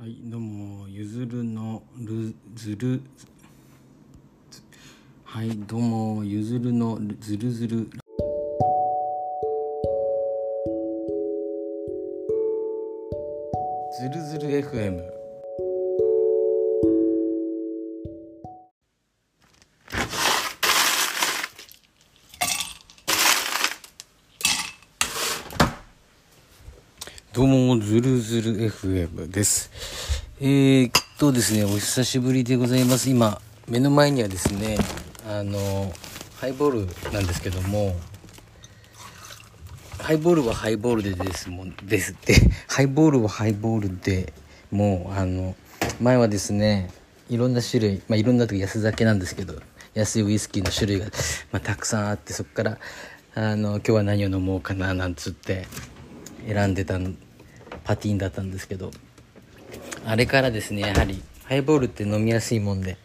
はいどうもゆずるのるずるはいどうもゆずるのるずる。ずるずるずる FM ずる FM です。えー、っとですね、お久しぶりでございます。今、目の前にはですね、あの、ハイボールなんですけども、ハイボールはハイボールでですもん、ですって、ハイボールはハイボールでもう、あの、前はですね、いろんな種類、まあ、いろんなとこ安酒なんですけど、安いウイスキーの種類が、まあ、たくさんあって、そこから、あの、今日は何を飲もうかな、なんつって、選んでたパティンだったんですけどあれからですねやはりハイボールって飲みやすいもんで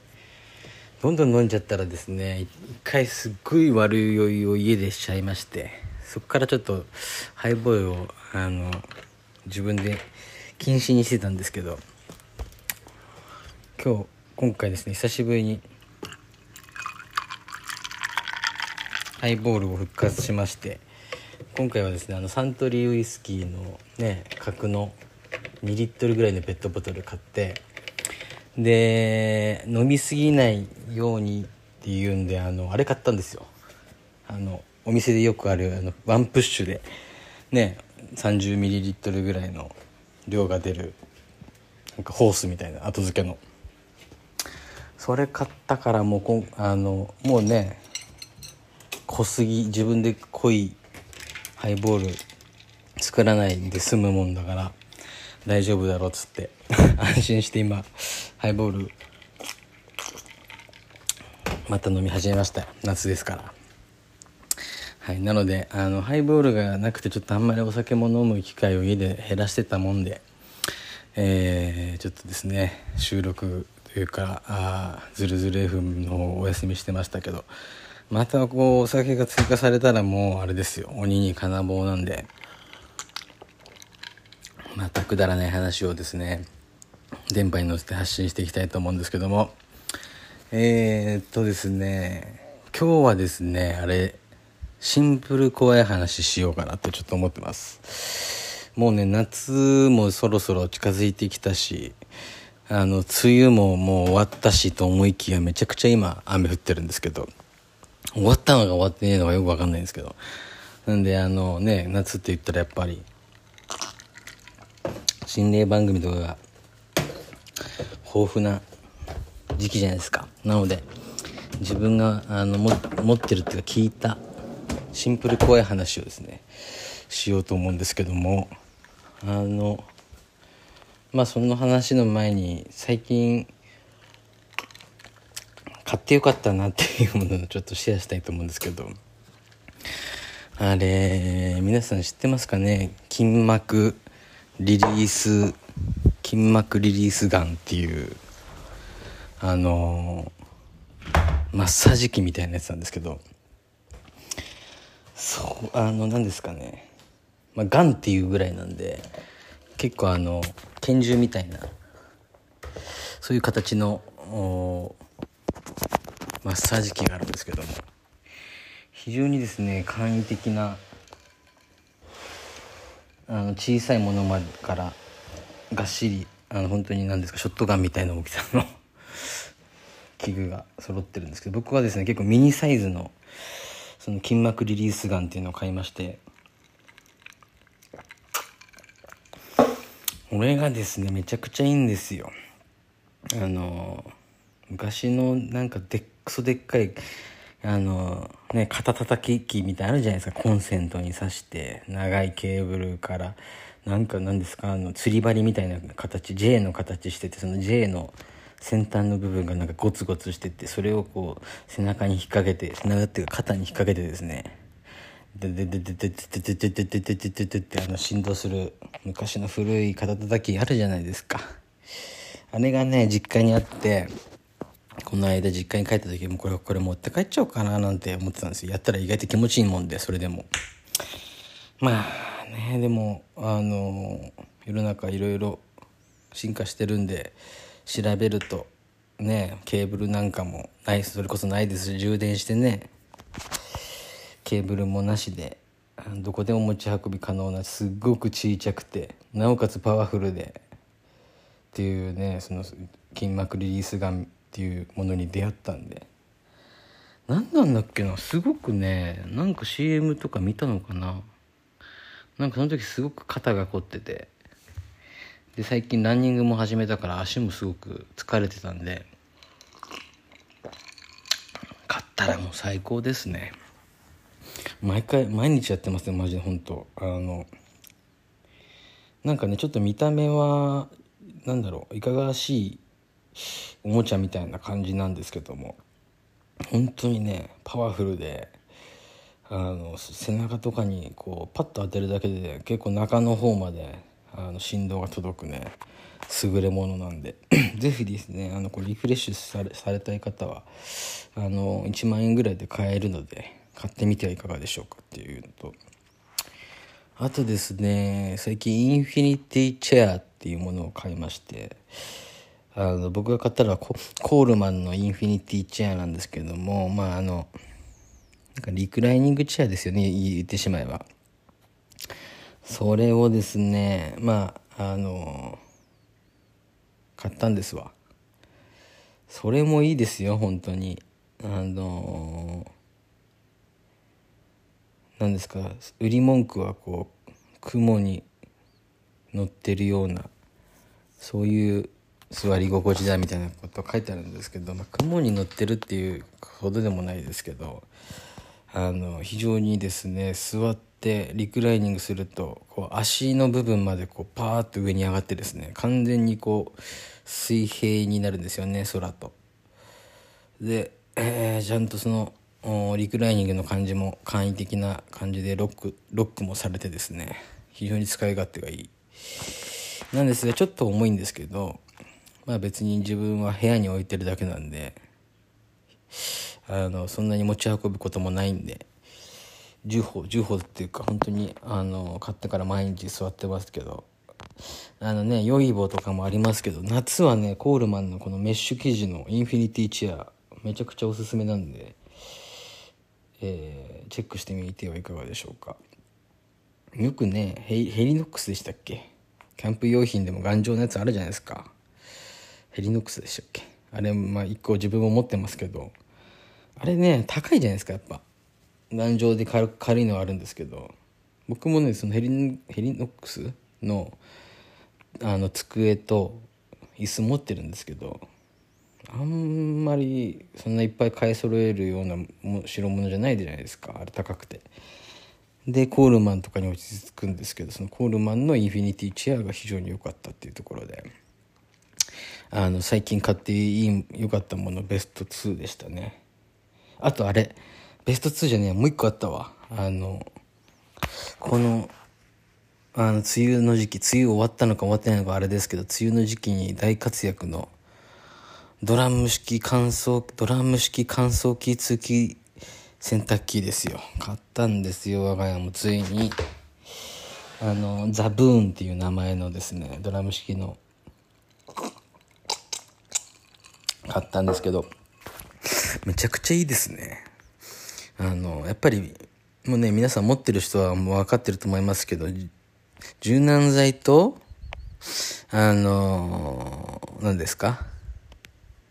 どんどん飲んじゃったらですね一回すっごい悪い酔いを家でしちゃいましてそこからちょっとハイボールをあの自分で禁止にしてたんですけど今日今回ですね久しぶりにハイボールを復活しまして今回はですねあのサントリーウイスキーのね角の2リットルぐらいのペットボトル買ってで飲みすぎないようにっていうんであのあれ買ったんですよ。あのお店でよくあるあのワンプッシュでね30ミリリットルぐらいの量が出るなんかホースみたいな後付けの。それ買ったからもうこあのもうね濃すぎ自分で濃いハイボール作らないで済むもんだから大丈夫だろっつって 安心して今ハイボールまた飲み始めました。夏ですから。はいなのであのハイボールがなくてちょっとあんまりお酒も飲む機会を家で減らしてたもんでえー、ちょっとですね収録というかあズルズル FM の方をお休みしてましたけどまたこうお酒が追加されたらもうあれですよ。鬼に金棒なんで。またくだらない話をですね電波に乗せて発信していきたいと思うんですけども。えー、っとですね今日はですねあれシンプル怖い話しようかなとちょっと思ってます。もうね夏もそろそろ近づいてきたしあの梅雨ももう終わったしと思いきやめちゃくちゃ今雨降ってるんですけど。終わったのか終わってねえのかよくわかんないんですけど。なんであのね夏って言ったらやっぱり心霊番組とかが豊富な時期じゃないですか。なので自分があの持ってるっていうか聞いたシンプル怖い話をですねしようと思うんですけどもあのまあその話の前に最近買ってよかったなっていうものをちょっとシェアしたいと思うんですけど。あれ皆さん知ってますかね？筋膜リリース筋膜リリースガンっていうあのマッサージ機みたいなやつなんですけど。そうあの何ですかね？まあガンっていうぐらいなんで結構あの拳銃みたいなそういう形のマッサージ機があるんですけども。非常にですね簡易的なあの小さいものまでからがっしりあの本当に何ですかショットガンみたいな大きさの 器具が揃ってるんですけど僕はですね結構ミニサイズのその筋膜リリースガンっていうのを買いましてこれがですねめちゃくちゃいいんですよ。あの昔のなんかでっくそでっかいあのね肩たたき機みたいなあるじゃないですか。コンセントに挿して長いケーブルから。なんか何ですかあの釣り針みたいな形 J の形しててその J の先端の部分がなんかゴツゴツしててそれをこう背中に引っ掛けて背中っていうか肩に引っ掛けてですね。ででででででででででででででってあの振動する昔の古い肩たたきあるじゃないですか。あれがね実家にあってこの間実家に帰った時もこれこれ持って帰っちゃおうかななんて思ってたんですよ。やったら意外と気持ちいいもんでそれでも。まあねでもあの世の中いろいろ進化してるんで調べるとねケーブルなんかもないそれこそないですし充電してねケーブルもなしでどこでも持ち運び可能なすっごく小さくてなおかつパワフルでっていうねその筋膜リリースガンっていうものに出会ったんで。何なんだっけな。すごくねなんか CM とか見たのかな。なんかその時すごく肩が凝ってて。で最近ランニングも始めたから足もすごく疲れてたんで。買ったらもう最高ですね。毎回毎日やってますねマジで本当。あのなんかねちょっと見た目はなんだろういかがわしいおもちゃみたいな感じなんですけども本当にねパワフルであの背中とかにこうパッと当てるだけで結構中の方まであの振動が届くね優れものなんで。是非ですねあのこれリフレッシュされされたい方はあの1万円ぐらいで買えるので買ってみてはいかがでしょうかっていうのと。あとですね最近インフィニティチェアっていうものを買いましてあの僕が買ったのはコールマンのインフィニティチェアなんですけれどもまああのなんかリクライニングチェアですよね言ってしまえば。それをですねまああの買ったんですわ。それもいいですよ本当に。あの何ですか売り文句はこう雲に乗ってるようなそういう座り心地だみたいなこと書いてあるんですけど、まあ、雲に乗ってるっていうほどでもないですけどあの非常にですね座ってリクライニングするとこう足の部分までこうパーッと上に上がってですね完全にこう水平になるんですよね空と。で、えー、ちゃんとそのリクライニングの感じも簡易的な感じでロックロックもされてですね非常に使い勝手がいいなんですがちょっと重いんですけどまあ別に自分は部屋に置いてるだけなんであのそんなに持ち運ぶこともないんで10歩10歩っていうか本当にあの買ってから毎日座ってますけどあのね良い棒とかもありますけど夏はねコールマンのこのメッシュ生地のインフィニティチェアめちゃくちゃおすすめなんで、えー、チェックしてみてはいかがでしょうか。よくねヘリノックスでしたっけ？キャンプ用品でも頑丈なやつあるじゃないですか。ヘリノックスでしたっけ？あれまあ一個自分も持ってますけど。あれね高いじゃないですかやっぱ。頑丈で軽軽いのはあるんですけど。僕もねそのヘリヘリノックスのあの机と椅子持ってるんですけど。あんまりそんないっぱい買い揃えるような代物じゃないじゃないですか。あれ高くて。でコールマンとかに落ち着くんですけどそのコールマンのインフィニティチェアが非常に良かったっていうところで。あの最近買っていい良かったものベスト2でしたね。あとあれベスト2じゃねえもう一個あったわ。あのこのあの梅雨の時期梅雨終わったのか終わってないのかあれですけど梅雨の時期に大活躍のドラム式乾燥ドラム式乾燥機付き洗濯機ですよ。買ったんですよ我が家もついに。あのザブーンっていう名前のですねドラム式の買ったんですけどめちゃくちゃいいですね。あのやっぱりもうね皆さん持ってる人はもう分かってると思いますけど柔軟剤とあの何ですか？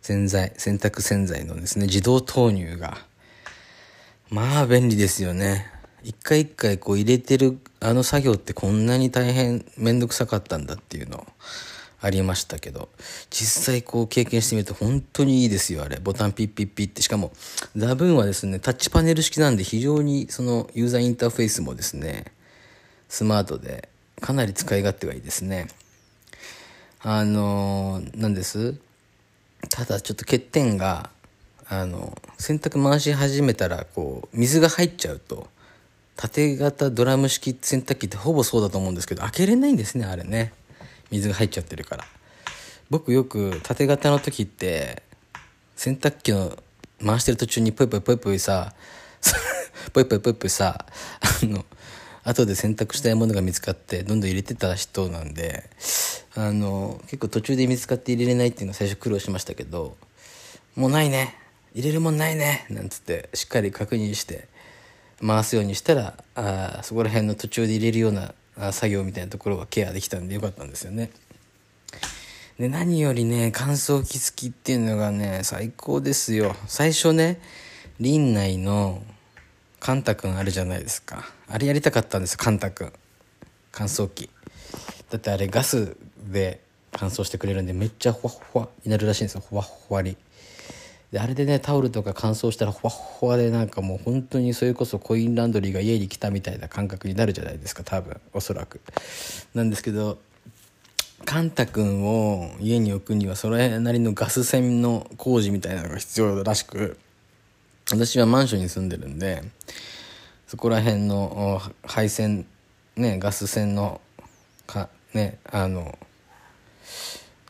洗剤洗濯洗剤のですね自動投入がまあ便利ですよね。一回一回こう入れてるあの作業ってこんなに大変面倒くさかったんだっていうのをありましたけど実際こう経験してみると本当にいいですよあれ。ボタンピッピッピッって。しかもザブーンはですねタッチパネル式なんで非常にそのユーザーインターフェースもですねスマートでかなり使い勝手がいいですね。あの何です？ただちょっと欠点があの洗濯回し始めたらこう水が入っちゃうと縦型ドラム式洗濯機ってほぼそうだと思うんですけど開けれないんですねあれね。水が入っちゃってるから。僕よく縦型の時って洗濯機の回してる途中にポイポイポイポイさ ポイポイポイポイさあの後で選択したいものが見つかってどんどん入れてた人なんであの結構途中で見つかって入れれないっていうのは最初苦労しましたけどもうないね。入れるもんないね。なんつってしっかり確認して回すようにしたらあそこら辺の途中で入れるような作業みたいなところがケアできたんでよかったんですよね。で何よりね乾燥機付きっていうのがね最高ですよ。最初ね林内のカンタ君あるじゃないですか。あれやりたかったんですよカンタ君。乾燥機。だってあれガスで乾燥してくれるんでめっちゃほわほわになるらしいんですよ。ほわほわりであれでねタオルとか乾燥したらほわほわでなんかもう本当にそれこそコインランドリーが家に来たみたいな感覚になるじゃないですか多分おそらく。なんですけどカンタ君を家に置くにはそれなりのガス栓の工事みたいなのが必要らしく私はマンションに住んでるんでそこら辺の配線ねガス栓のかねあの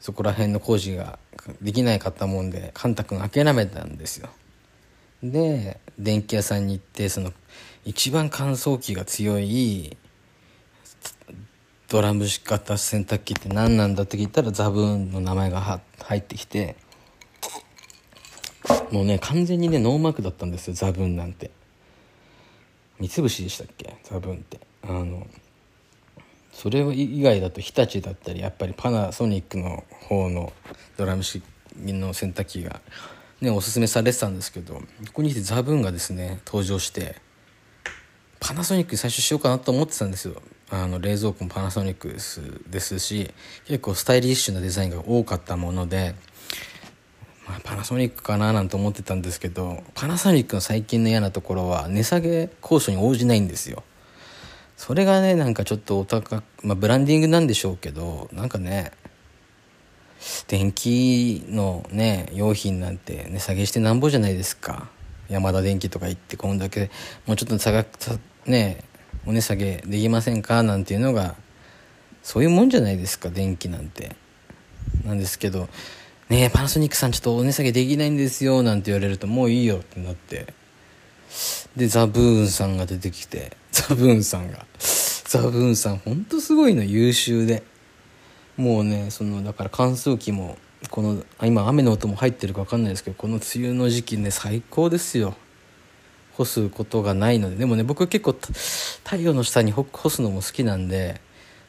そこら辺の工事ができないかったもんでカンタ君諦めたんですよ。で電気屋さんに行ってその一番乾燥機が強いドラム式型洗濯機って何なんだって聞いたらザブーンの名前が入ってきてもうね完全にねノーマークだったんですよザブーンなんて。三つ星でしたっけ？ザブーンって。あのそれ以外だと日立だったりやっぱりパナソニックの方のドラム式の洗濯機がねおすすめされてたんですけどここに来てザブーンがですね登場してパナソニック最初しようかなと思ってたんですよ。あの冷蔵庫もパナソニックですですし結構スタイリッシュなデザインが多かったもので、まあ、パナソニックかななんて思ってたんですけどパナソニックの最近の嫌なところは値下げ交渉に応じないんですよ。それがねなんかちょっとお高くまあブランディングなんでしょうけどなんかね電気のね用品なんて値下げしてなんぼじゃないですか。山田電機とか行ってこんだけもうちょっと下がねお値下げできませんかなんていうのがそういうもんじゃないですか電気なんて。なんですけどねパナソニックさんちょっとお値下げできないんですよなんて言われるともういいよってなって。でザブーンさんが出てきて ザブーンさんがザブーンさんほんとすごいの優秀で。もうねそのだから乾燥機もこの今雨の音も入ってるか分かんないですけどこの梅雨の時期ね最高ですよ。干すことがないので。でもね僕結構太陽の下に干すのも好きなんで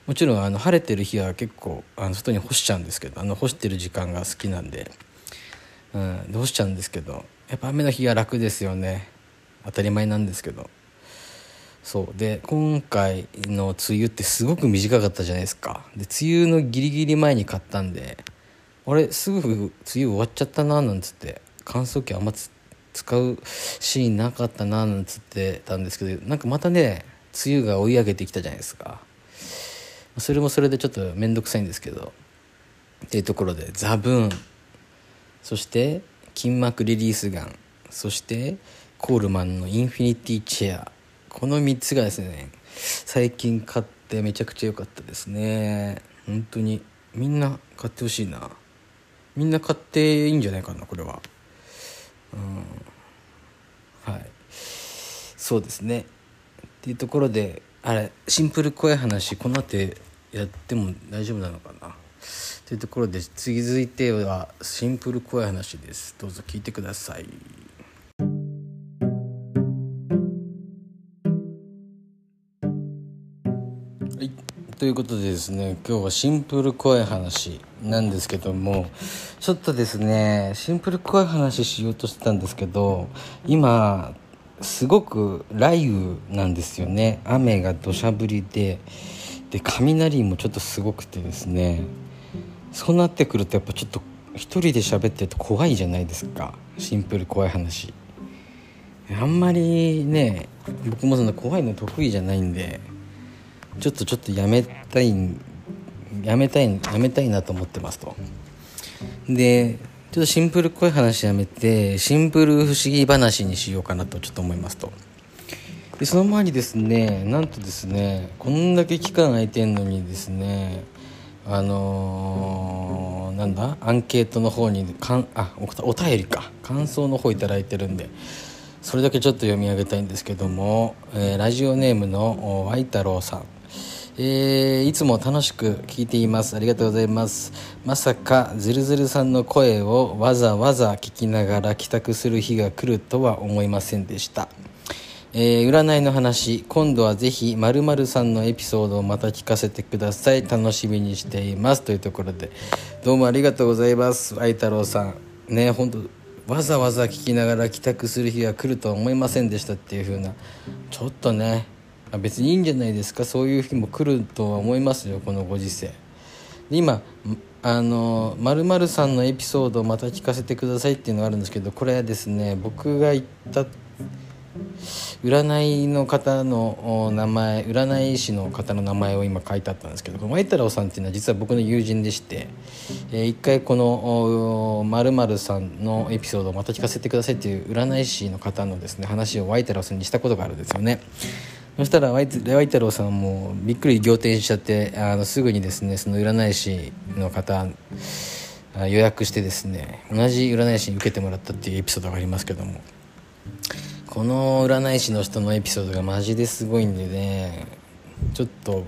もちろんあの晴れてる日は結構あの外に干しちゃうんですけどあの干してる時間が好きなんで,、うん、で干しちゃうんですけどやっぱ雨の日は楽ですよね。当たり前なんですけど。そう。で今回の梅雨ってすごく短かったじゃないですか。で梅雨のギリギリ前に買ったんであれすぐ梅雨終わっちゃったななんつって乾燥機あんま使うシーンなかったななんつってたんですけどなんかまたね梅雨が追い上げてきたじゃないですか。それもそれでちょっと面倒くさいんですけどっていうところでザブーン。そして筋膜リリースガン。そしてコールマンのインフィニティチェア。この3つがですね最近買ってめちゃくちゃ良かったですね。本当にみんな買ってほしいな。みんな買っていいんじゃないかなこれは。うん。はい。そうですね。っていうところであれシンプル怖い話この後やっても大丈夫なのかな。というところで続いてはシンプル怖い話です。どうぞ聞いてください。はい。ということでですね今日はシンプル怖い話なんですけどもちょっとですねシンプル怖い話しようとしてたんですけど今すごく雷雨なんですよね。雨が土砂降りでで雷もちょっとすごくてですねそうなってくるとやっぱちょっと一人で喋ってると怖いじゃないですかシンプル怖い話。あんまりね僕もその怖いの得意じゃないんでちょっとちょっとやめたいやめたいやめたいなと思ってますと。でちょっとシンプルっぽい話やめてシンプル不思議話にしようかなとちょっと思いますと。でその前にですねなんとですねこんだけ期間空いてんのにですねあのー、なんだアンケートの方にかんあおお便りか。感想の方頂いてるんでそれだけちょっと読み上げたいんですけども、えー、ラジオネームのワイ太郎さん。えー、いつも楽しく聞いています。ありがとうございます。まさかズルズルさんの声をわざわざ聞きながら帰宅する日が来るとは思いませんでした。えー、占いの話今度はぜひまるさんのエピソードをまた聞かせてください。楽しみにしています。というところで。どうもありがとうございます。愛太郎さん。ね本当わざわざ聞きながら帰宅する日が来るとは思いませんでしたっていう風な。ちょっとね別にいいんじゃないですか？そういう日も来るとは思いますよこのご時世。で今あのまるさんのエピソードをまた聞かせてくださいっていうのがあるんですけどこれはですね僕が言った占いの方の名前占い師の方の名前を今書いてあったんですけどこの前太郎さんっていうのは実は僕の友人でして、えー、一回この○○さんのエピソードをまた聞かせてくださいっていう占い師の方のですね話をワイ太郎さんにしたことがあるんですよね。そしたらワイ太郎さんもびっくり仰天しちゃってあのすぐにですねその占い師の方予約してですね同じ占い師に受けてもらったっていうエピソードがありますけどもこの占い師の人のエピソードがマジですごいんでね。ちょっと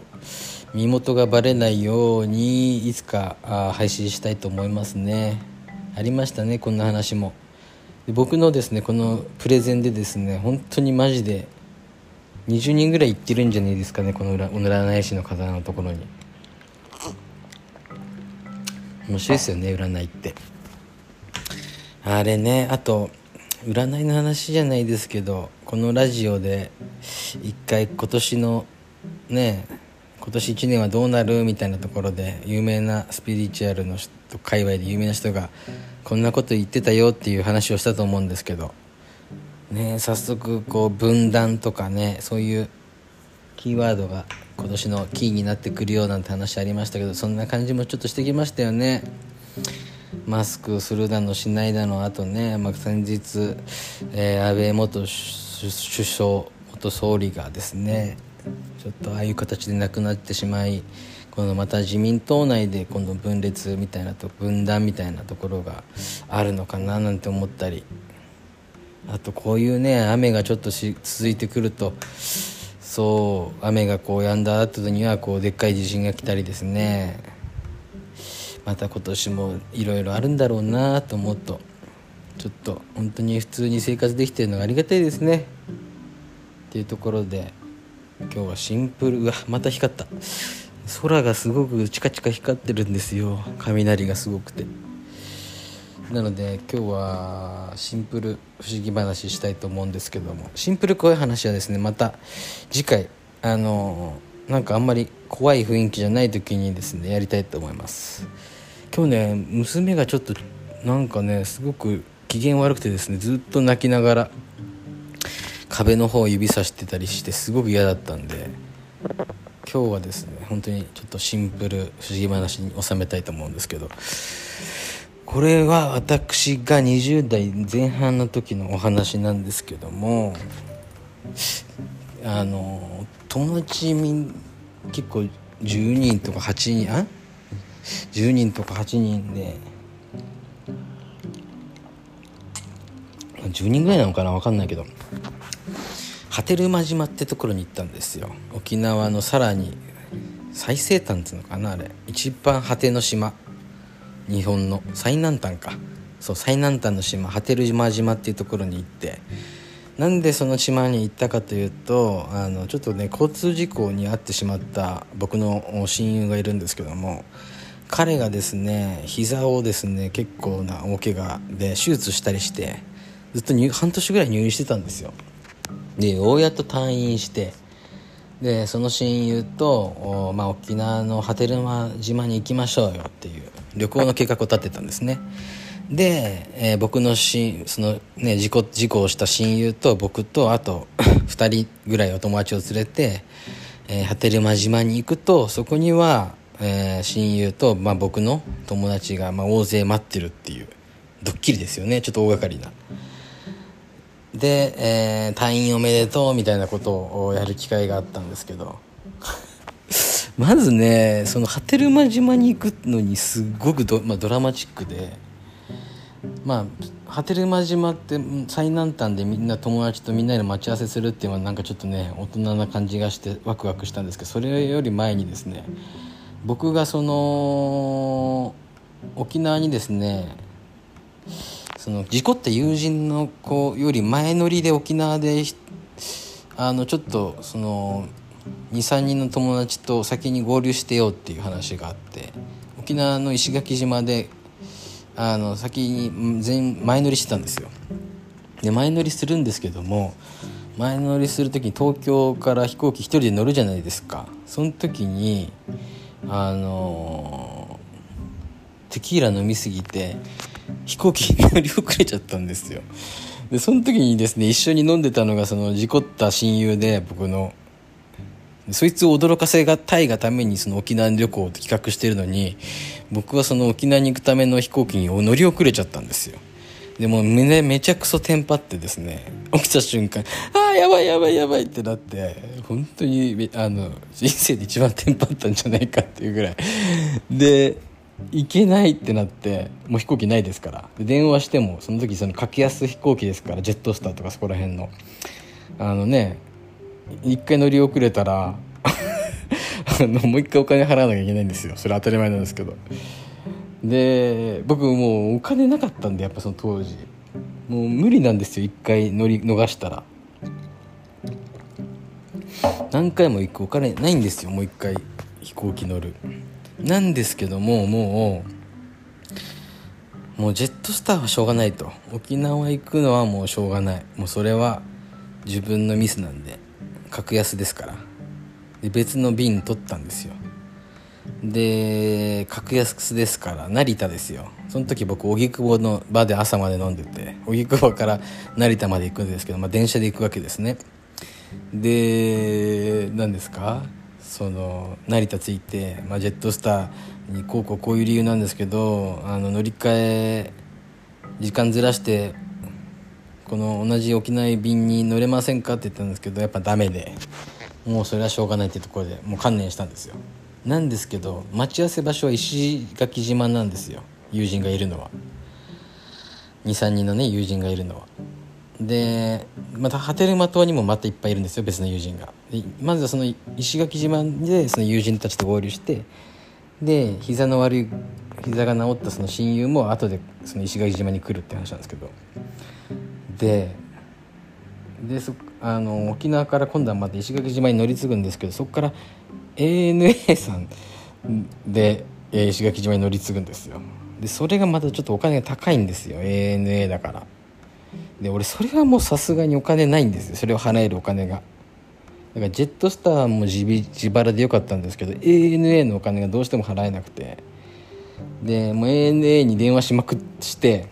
身元がバレないようにいつか配信したいと思いますね。ありましたねこんな話も。で僕のですねこのプレゼンでですね本当にマジで20人ぐらい行ってるんじゃないですかねこの占い師の方のところに。面白いですよね占いって。あれねあと占いの話じゃないですけどこのラジオで一回今年のね今年1年はどうなるみたいなところで有名なスピリチュアルの人界隈で有名な人がこんなこと言ってたよっていう話をしたと思うんですけどね早速こう分断とかねそういうキーワードが今年のキーになってくるようなんて話ありましたけどそんな感じもちょっとしてきましたよね。マスクするだのしないだのあとね、まあ、先日、えー、安倍元首相元総理がですねちょっとああいう形で亡くなってしまいこのまた自民党内で今度分裂みたいなと分断みたいなところがあるのかななんて思ったりあとこういうね雨がちょっとし続いてくるとそう雨がこう止んだ後にはこうでっかい地震が来たりですね。また今年もいろいろあるんだろうなと思うとちょっと本当に普通に生活できてるのがありがたいですね。っていうところで今日はシンプルうわまた光った。空がすごくチカチカ光ってるんですよ。雷がすごくて。なので今日はシンプル不思議話したいと思うんですけども。シンプル怖い話はですねまた次回あのなんかあんまり怖い雰囲気じゃない時にですねやりたいと思います。今日ね娘がちょっとなんかねすごく機嫌悪くてですねずっと泣きながら壁の方を指さしてたりしてすごく嫌だったんで今日はですね本当にちょっとシンプル不思議話に収めたいと思うんですけどこれは私が20代前半の時のお話なんですけどもあの友達み結構10人とか8人あ？10人とか8人で10人ぐらいなのかな分かんないけど波照間島ってところに行ったんですよ。沖縄のさらに最西端っていうのかなあれ。一番果ての島。日本の最南端か。そう最南端の島波照間島っていうところに行って。なんでその島に行ったかというとあのちょっとね交通事故に遭ってしまった僕の親友がいるんですけども彼がですね膝をですね結構な大怪我で手術したりしてずっと半年ぐらい入院してたんですよ。でようやっと退院してでその親友と、まあ、沖縄の波照間島に行きましょうよっていう旅行の計画を立てたんですね。で、えー、僕のしその、ね、事故事故をした親友と僕とあと 2人ぐらいお友達を連れて、えー、波照間島に行くとそこには、えー、親友と、まあ、僕の友達が、まあ、大勢待ってるっていうドッキリですよね。ちょっと大掛かりな。で、えー、退院おめでとうみたいなことをやる機会があったんですけど。まずねその波照間島に行くのにすごくド,、まあ、ドラマチックで。まあ波照間島って最南端でみんな友達とみんなで待ち合わせするっていうのはなんかちょっとね大人な感じがしてワクワクしたんですけどそれより前にですね僕がその沖縄にですねその事故った友人の子より前乗りで沖縄であのちょっとその23人の友達と先に合流してようっていう話があって沖縄の石垣島であの先に全前乗りしてたんですよ。で前乗りするんですけども前乗りする時に東京から飛行機1人で乗るじゃないですか。その時にあのテキーラ飲みすぎて飛行機に乗り遅れちゃったんですよ。でその時にですね一緒に飲んでたのがその事故った親友で僕の。そいつを驚かせがたいがためにその沖縄旅行を企画してるのに僕はその沖縄に行くための飛行機に乗り遅れちゃったんですよ。でも胸めちゃくそテンパってですね起きた瞬間ああやばいやばいやばいってなって本当にあの人生で一番テンパったんじゃないかっていうぐらい。で行けないってなってもう飛行機ないですから。電話してもその時その格安飛行機ですからジェットスターとかそこら辺の。あのね一回乗り遅れたら あのもう一回お金払わなきゃいけないんですよ。それ当たり前なんですけど。で僕もうお金なかったんでやっぱその当時。もう無理なんですよ一回乗り逃したら。何回も行くお金ないんですよもう一回。飛行機乗る。なんですけどももうもうジェットスターはしょうがないと。沖縄行くのはもうしょうがない。もうそれは自分のミスなんで。格安ですから。で別の便取ったんですよ。で格安ですから成田ですよ。その時僕荻窪の場で朝まで飲んでて荻窪から成田まで行くんですけど、まあ、電車で行くわけですね。で何ですか？その成田着いて、まあ、ジェットスターにこうこうこういう理由なんですけどあの乗り換え時間ずらしてこの同じ沖縄便に乗れませんか？って言ったんですけどやっぱダメでもうそれはしょうがないってところでもう観念したんですよ。なんですけど待ち合わせ場所は石垣島なんですよ。友人がいるのは。23人のね友人がいるのは。でまた波照間島にもまたいっぱいいるんですよ別の友人が。まずはその石垣島でその友人たちと合流してで膝の悪い膝が治ったその親友も後でその石垣島に来るって話なんですけど。ででそあの沖縄から今度はまた石垣島に乗り継ぐんですけどそこから ANA さんで石垣島に乗り継ぐんですよ。でそれがまたちょっとお金が高いんですよ。ANA だから。で俺それはもうさすがにお金ないんですよ。それを払えるお金が。だからジェットスターも自自腹でよかったんですけど ANA のお金がどうしても払えなくて。でもう ANA に電話しまくして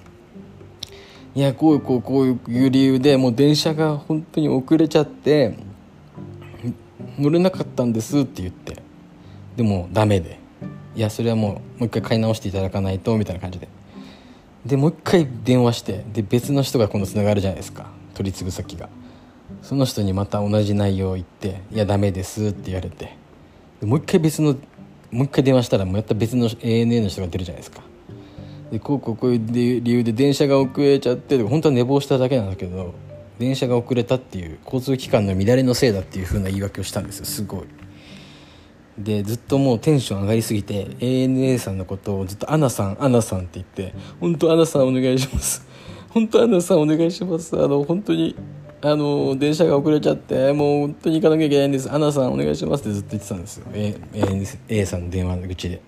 いやこうこうこういう理由でもう電車が本当に遅れちゃって乗れなかったんですって言って。でもダメで。いやそれはもうもう一回買い直していただかないとみたいな感じで。でもう一回電話してで別の人が今度つながるじゃないですか。取り次ぐ先が。その人にまた同じ内容を言って「いやダメです」って言われて。もう一回別のもう一回電話したらもうやった別の ANA の人が出るじゃないですか。でこうこうこういう理由で電車が遅れちゃって本当は寝坊しただけなんだけど電車が遅れたっていう交通機関の乱れのせいだっていう風な言い訳をしたんですよすごい。でずっともうテンション上がりすぎて ANA さんのことをずっと「アナさんアナさん」って言って「本当アナさんお願いします」「本当アナさんお願いします」あの本当にあの電車が遅れちゃってもう本当に行かなきゃいけないんです「アナさんお願いします」ってずっと言ってたんですよ。A, A さんの電話の口で。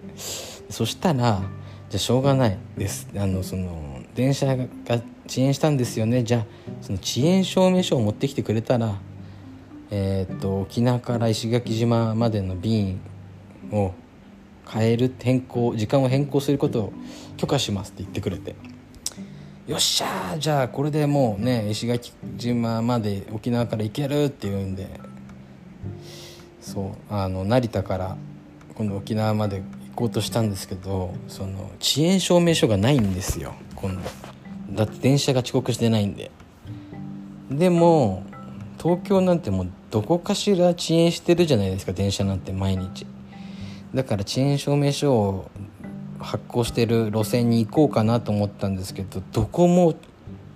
そしたら「ゃしょうがないです」あのその電車が遅延したんですよね。じゃあその遅延証明書を持ってきてくれたらえー、っと沖縄から石垣島までの便を変える変更時間を変更することを許可しますって言ってくれて。よっしゃじゃあこれでもうね石垣島まで沖縄から行けるっていうんで。そうあの成田から今度沖縄までこうとしたんですけどその遅延証明書がないんですよ。今度。だって電車が遅刻してないんで。でも東京なんてもうどこかしら遅延してるじゃないですか電車なんて毎日。だから遅延証明書を発行してる路線に行こうかなと思ったんですけどどこも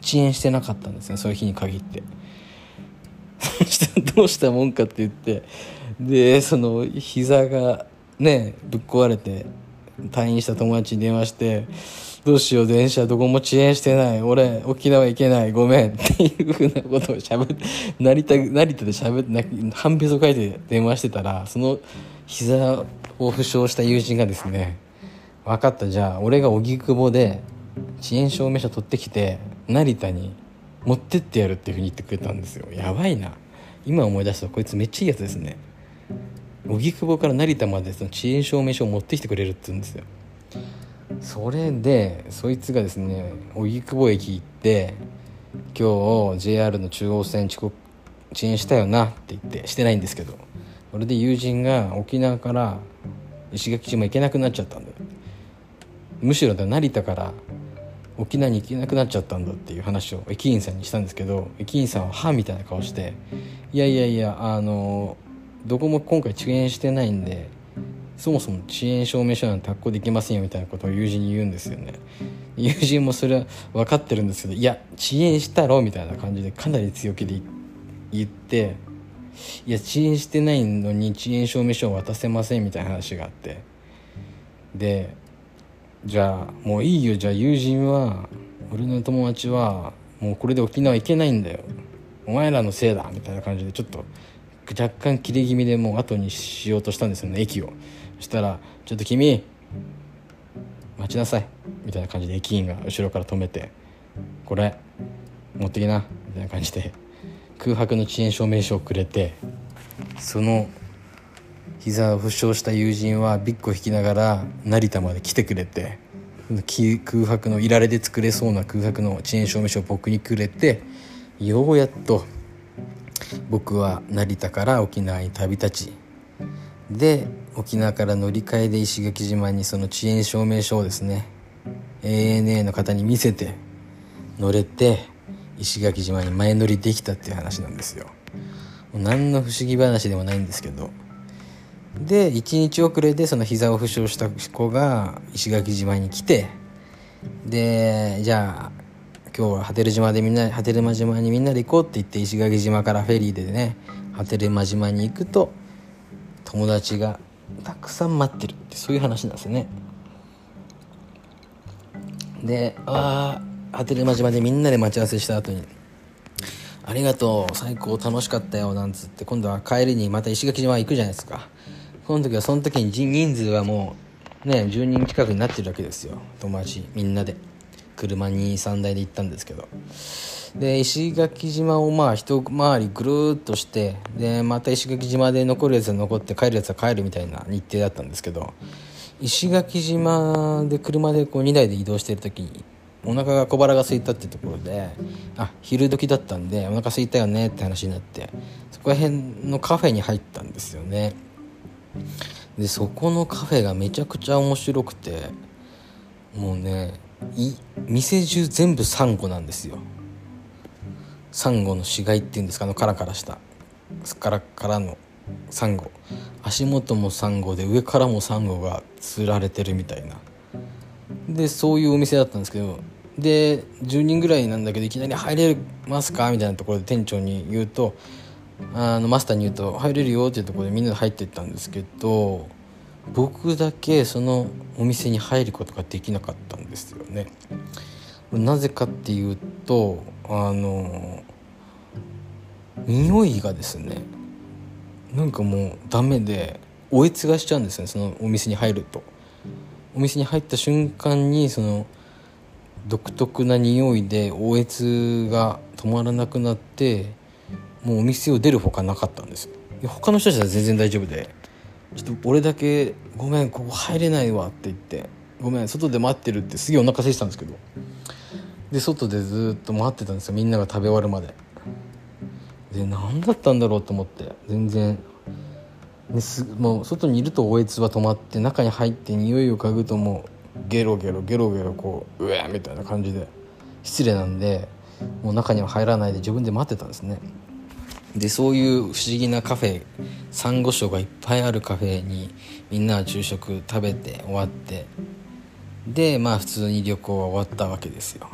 遅延してなかったんですねそういう日に限って。そしてどうしたもんかって言ってでその膝がねぶっ壊れて退院した友達に電話して「どうしよう電車どこも遅延してない俺沖縄行けないごめん」っていうふうなことをしゃべって成田成田でしゃべって半べそ書いて電話してたらその膝を負傷した友人がですね「分かったじゃあ俺が荻窪で遅延証明書取ってきて成田に持ってってやる」っていうふうに言ってくれたんですよ。やばいな。今思い出したこいつめっちゃいいやつですね。荻窪から成田までその遅延証明書を持ってきてくれるって言うんですよ。それでそいつがですね荻窪駅行って「今日 JR の中央線遅刻遅延したよな」って言ってしてないんですけどそれで友人が沖縄から石垣島行けなくなっちゃったんだむしろ成田から沖縄に行けなくなっちゃったんだっていう話を駅員さんにしたんですけど駅員さんは「は」みたいな顔して「いやいやいやあのどこも今回遅延してないんでそもそも遅延証明書なんて発行できませんよ」みたいなことを友人に言うんですよね。友人もそれは分かってるんですけど「いや遅延したろ」みたいな感じでかなり強気で言って「いや遅延してないのに遅延証明書を渡せません」みたいな話があって。でじゃあもういいよ。じゃあ友人は俺の友達はもうこれで沖縄行けないんだよ。お前らのせいだみたいな感じでちょっと若干切れ気味でもう後にしようとしたんですよね駅を。そしたら「ちょっと君待ちなさい」みたいな感じで駅員が後ろから止めて「これ持ってきな」みたいな感じで空白の遅延証明書をくれてその膝を負傷した友人はビッグを引きながら成田まで来てくれて空白のいられで作れそうな空白の遅延証明書を僕にくれてようやっと僕は成田から沖縄に旅立ち。で沖縄から乗り換えで石垣島にその遅延証明書をですね ANA の方に見せて乗れて石垣島に前乗りできたっていう話なんですよ。何の不思議話でもないんですけど。で1日遅れでその膝を負傷した子が石垣島に来てでじゃあ今日は波照島でみんな波照間島にみんなで行こうって言って石垣島からフェリーでね波照間島に行くと友達がたくさん待ってるってそういう話なんですよね。でああ波照間島でみんなで待ち合わせした後に「ありがとう最高楽しかったよ」なんつって今度は帰りにまた石垣島行くじゃないですか。この時はその時に人数はもうね10人近くになってるわけですよ。友達みんなで。車に3台で行ったんですけど。で石垣島をまあ一回りぐるっとしてでまた石垣島で残るやつは残って帰るやつは帰るみたいな日程だったんですけど石垣島で車でこう2台で移動してる時にお腹が小腹が空いたってところであ昼時だったんでお腹空いたよねって話になってそこら辺のカフェに入ったんですよね。でそこのカフェがめちゃくちゃ面白くてもうねい店中全部サンゴなんですよ。サンゴの死骸っていうんですか？あのカラカラした。カラカラのサンゴ。足元もサンゴで上からもサンゴが釣られてるみたいな。でそういうお店だったんですけどで10人ぐらいなんだけどいきなり入れますか？みたいなところで店長に言うとあのマスターに言うと入れるよっていうところでみんなで入っていったんですけど僕だけそのお店に入ることができなかったんですよね。なぜかっていうとあの匂いがですねなんかもうダメでおえつがしちゃうんですねそのお店に入ると。お店に入った瞬間にその独特な匂いでおえつが止まらなくなってもうお店を出るほかなかったんです。他の人たちは全然大丈夫でちょっと俺だけ「ごめんここ入れないわ」って言って「ごめん外で待ってる」ってすげえお腹空いてたんですけど。で外でずっと待ってたんですよみんなが食べ終わるまで。で何だったんだろうと思って全然。ですもう外にいるとおえつは止まって中に入って匂いを嗅ぐともうゲロゲロゲロゲロこううわみたいな感じで失礼なんでもう中には入らないで自分で待ってたんですね。でそういう不思議なカフェサンゴ礁がいっぱいあるカフェにみんなは昼食食べて終わってでまあ普通に旅行は終わったわけですよ。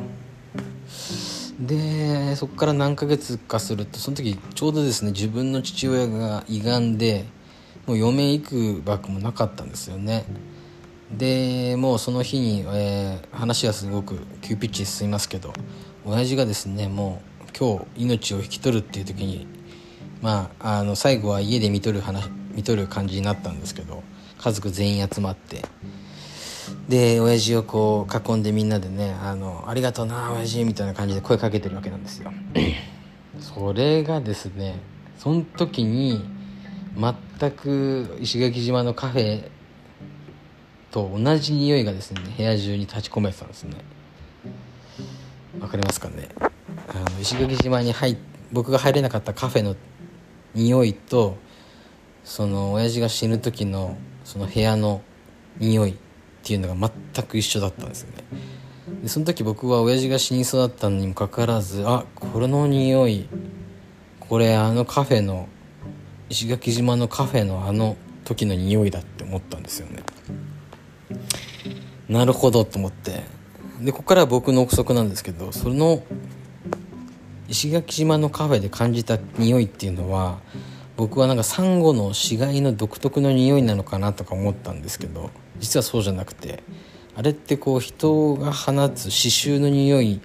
でそこから何ヶ月かするとその時ちょうどですね自分の父親が胃がんでもう嫁行くばくもなかったんですよね。でもうその日に、えー、話はすごく急ピッチで進みますけど親父がですねもう今日命を引き取るっていう時にまああの最後は家で見とる話見とる感じになったんですけど家族全員集まって。で親父をこう囲んでみんなでね「あのありがとうな親父」みたいな感じで声かけてるわけなんですよ。それがですねその時に全く石垣島のカフェと同じ匂いがですね部屋中に立ち込めてたんですね。わかりますかね？あの石垣島に入僕が入れなかったカフェの匂いとその親父が死ぬ時のその部屋の匂いっていうのが全く一緒だったんですよね。でその時僕は親父が死にそうだったのにもかかわらずあこれの匂いこれあのカフェの石垣島のカフェのあの時の匂いだって思ったんですよね。なるほどと思って。でここからは僕の憶測なんですけどその石垣島のカフェで感じた匂いっていうのは僕はなんかサンゴの死骸の独特の匂いなのかなとか思ったんですけど実はそうじゃなくてあれってこう人が放つ刺繍の匂い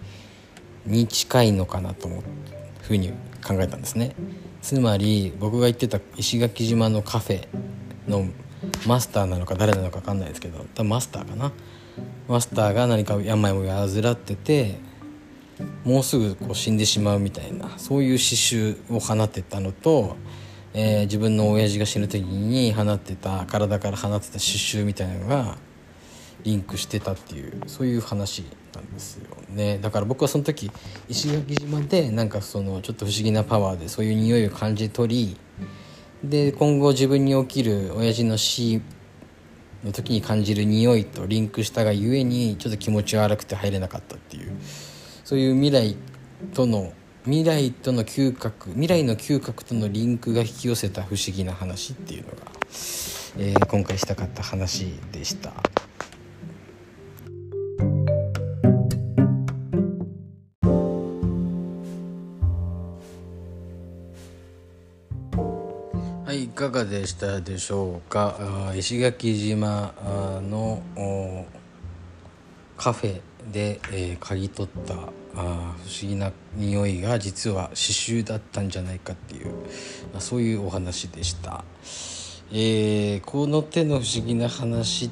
に近いのかなと思うふうに考えたんですね。つまり僕が言ってた石垣島のカフェのマスターなのか誰なのか分かんないですけど多分マスターかな。マスターが何か病を患っててもうすぐこう死んでしまうみたいなそういう刺繍を放ってたのと、えー、自分の親父が死ぬ時に放ってた体から放ってた刺繍みたいなのがリンクしてたっていうそういう話なんですよね。だから僕はその時石垣島でなんかそのちょっと不思議なパワーでそういう匂いを感じ取りで今後自分に起きる親父の死の時に感じる匂いとリンクしたがゆえにちょっと気持ち悪くて入れなかったっていう。そういう未来との未来との嗅覚未来の嗅覚とのリンクが引き寄せた不思議な話っていうのが、えー、今回したかった話でした。はいいかがでしたでしょうか？石垣島のカフェで、えー、嗅ぎ取ったあ不思議な匂いが実は刺繍だったんじゃないかっていう、まあ、そういうお話でした、えー、この手の不思議な話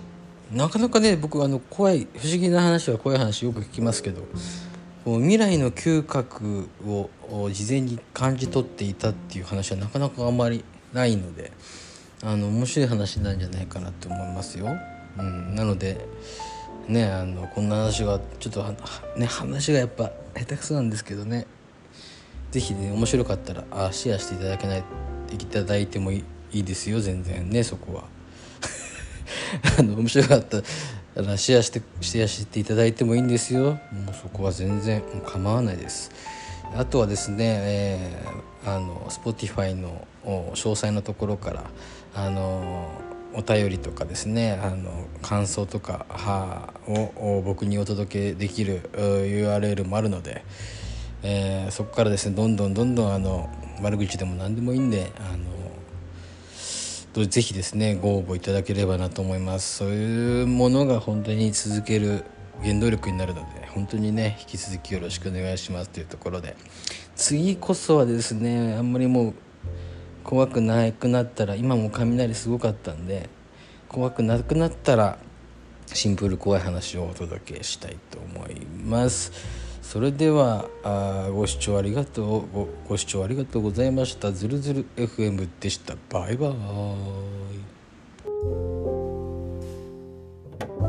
なかなかね僕あの怖い不思議な話は怖い話よく聞きますけど未来の嗅覚を事前に感じ取っていたっていう話はなかなかあんまりないのであの面白い話なんじゃないかなと思いますよ。うん、なのでねあのこんな話がちょっとね話がやっぱ下手くそなんですけどね是非ね面白かったらあシェアしていただけないいただいてもいいですよ全然ねそこは。あの面白かったらシェアしてシェアしていただいてもいいんですよもうそこは全然構わないです。あとはですね、えー、あの Spotify の詳細のところからあのお便りとかですねあの感想とかはを僕にお届けできる URL もあるので、えー、そこからですねどんどんどんどんあの悪口でも何でもいいんであのぜひですねご応募いただければなと思います。そういうものが本当に続ける原動力になるので本当にね引き続きよろしくお願いしますというところで。次こそはですねあんまりもう怖くなくなったら今も雷すごかったんで怖くなくなったらシンプル怖い話をお届けしたいと思います。それではあご視聴ありがとうごご視聴ありがとうございました。ズルズル FM でした。バイバーイ。